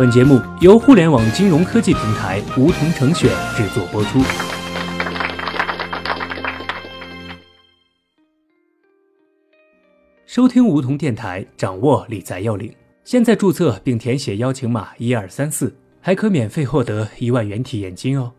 本节目由互联网金融科技平台梧桐城选制作播出。收听梧桐电台，掌握理财要领。现在注册并填写邀请码一二三四，还可免费获得一万元体验金哦。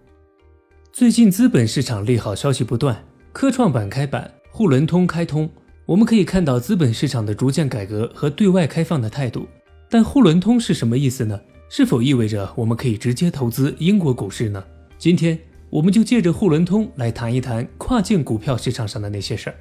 最近资本市场利好消息不断，科创板开板，沪伦通开通。我们可以看到资本市场的逐渐改革和对外开放的态度，但沪伦通是什么意思呢？是否意味着我们可以直接投资英国股市呢？今天我们就借着沪伦通来谈一谈跨境股票市场上的那些事儿。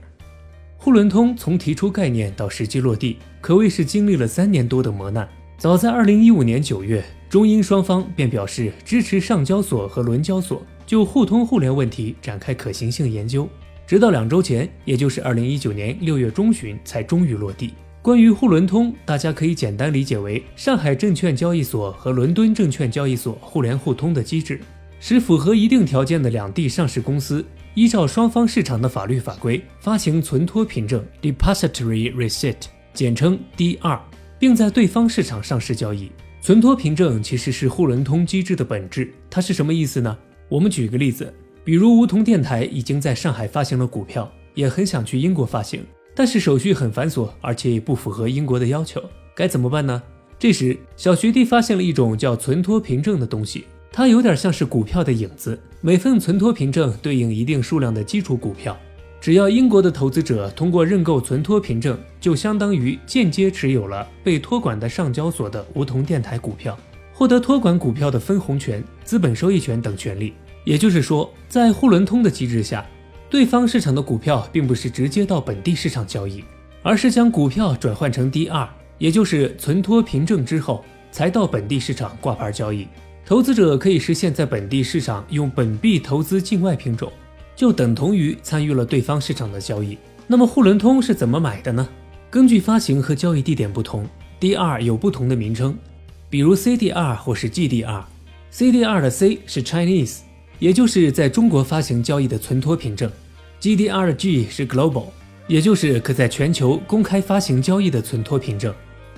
沪伦通从提出概念到实际落地，可谓是经历了三年多的磨难。早在二零一五年九月，中英双方便表示支持上交所和伦交所就互通互联问题展开可行性研究。直到两周前，也就是二零一九年六月中旬，才终于落地。关于沪伦通，大家可以简单理解为上海证券交易所和伦敦证券交易所互联互通的机制，使符合一定条件的两地上市公司依照双方市场的法律法规发行存托凭证 （Depository Receipt），简称 D2，并在对方市场上市交易。存托凭证其实是沪伦通机制的本质，它是什么意思呢？我们举个例子。比如梧桐电台已经在上海发行了股票，也很想去英国发行，但是手续很繁琐，而且也不符合英国的要求，该怎么办呢？这时，小学弟发现了一种叫存托凭证的东西，它有点像是股票的影子，每份存托凭证对应一定数量的基础股票，只要英国的投资者通过认购存托凭证，就相当于间接持有了被托管的上交所的梧桐电台股票，获得托管股票的分红权、资本收益权等权利。也就是说，在沪伦通的机制下，对方市场的股票并不是直接到本地市场交易，而是将股票转换成 DR，也就是存托凭证之后，才到本地市场挂牌交易。投资者可以实现在本地市场用本币投资境外品种，就等同于参与了对方市场的交易。那么沪伦通是怎么买的呢？根据发行和交易地点不同，DR 有不同的名称，比如 CDR 或是 GDR。CDR 的 C 是 Chinese。也就是在中国发行交易的存托凭证，GDRG 是 Global，也就是可在全球公开发行交易的存托凭证。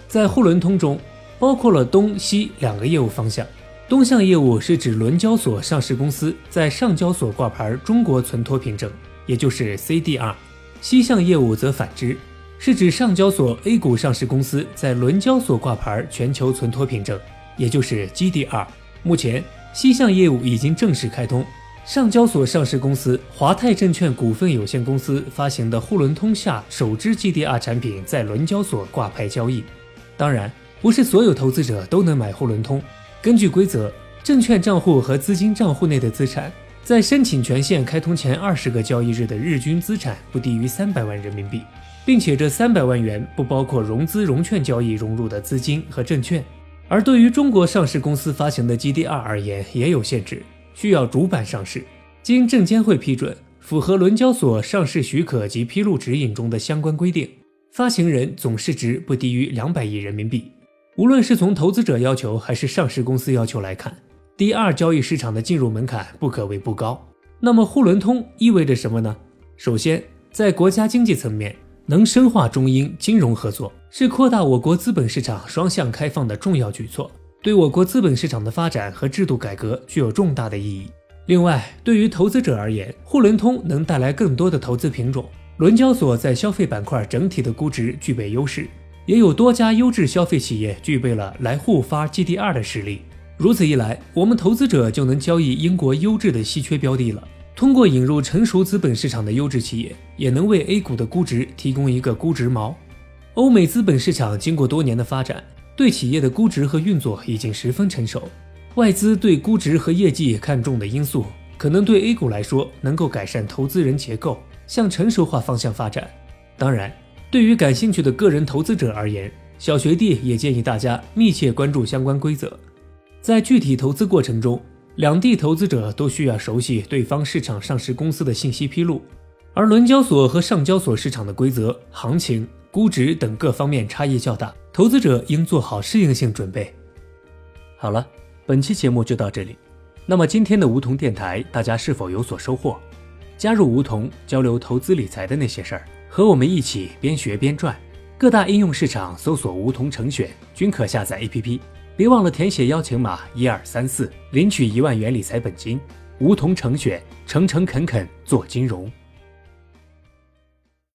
在沪伦通中，包括了东西两个业务方向。东向业务是指伦交所上市公司在上交所挂牌中国存托凭证，也就是 CDR；西向业务则反之，是指上交所 A 股上市公司在伦交所挂牌全球存托凭证，也就是 GDR。目前。西向业务已经正式开通，上交所上市公司华泰证券股份有限公司发行的沪伦通下首支 GDR 产品在伦交所挂牌交易。当然，不是所有投资者都能买沪伦通。根据规则，证券账户和资金账户内的资产，在申请权限开通前二十个交易日的日均资产不低于三百万人民币，并且这三百万元不包括融资融券交易融入的资金和证券。而对于中国上市公司发行的 GDR 而言，也有限制，需要主板上市，经证监会批准，符合伦交所上市许可及披露指引中的相关规定，发行人总市值不低于两百亿人民币。无论是从投资者要求还是上市公司要求来看第二交易市场的进入门槛不可谓不高。那么沪伦通意味着什么呢？首先，在国家经济层面。能深化中英金融合作，是扩大我国资本市场双向开放的重要举措，对我国资本市场的发展和制度改革具有重大的意义。另外，对于投资者而言，沪伦通能带来更多的投资品种。伦交所在消费板块整体的估值具备优势，也有多家优质消费企业具备了来沪发 GDR 的实力。如此一来，我们投资者就能交易英国优质的稀缺标的了。通过引入成熟资本市场的优质企业，也能为 A 股的估值提供一个估值锚。欧美资本市场经过多年的发展，对企业的估值和运作已经十分成熟。外资对估值和业绩看重的因素，可能对 A 股来说能够改善投资人结构，向成熟化方向发展。当然，对于感兴趣的个人投资者而言，小学弟也建议大家密切关注相关规则，在具体投资过程中。两地投资者都需要熟悉对方市场上市公司的信息披露，而伦交所和上交所市场的规则、行情、估值等各方面差异较大，投资者应做好适应性准备。好了，本期节目就到这里。那么今天的梧桐电台，大家是否有所收获？加入梧桐，交流投资理财的那些事儿，和我们一起边学边赚。各大应用市场搜索“梧桐成选”，均可下载 APP。别忘了填写邀请码一二三四，领取一万元理财本金。梧桐成选，诚诚恳恳做金融。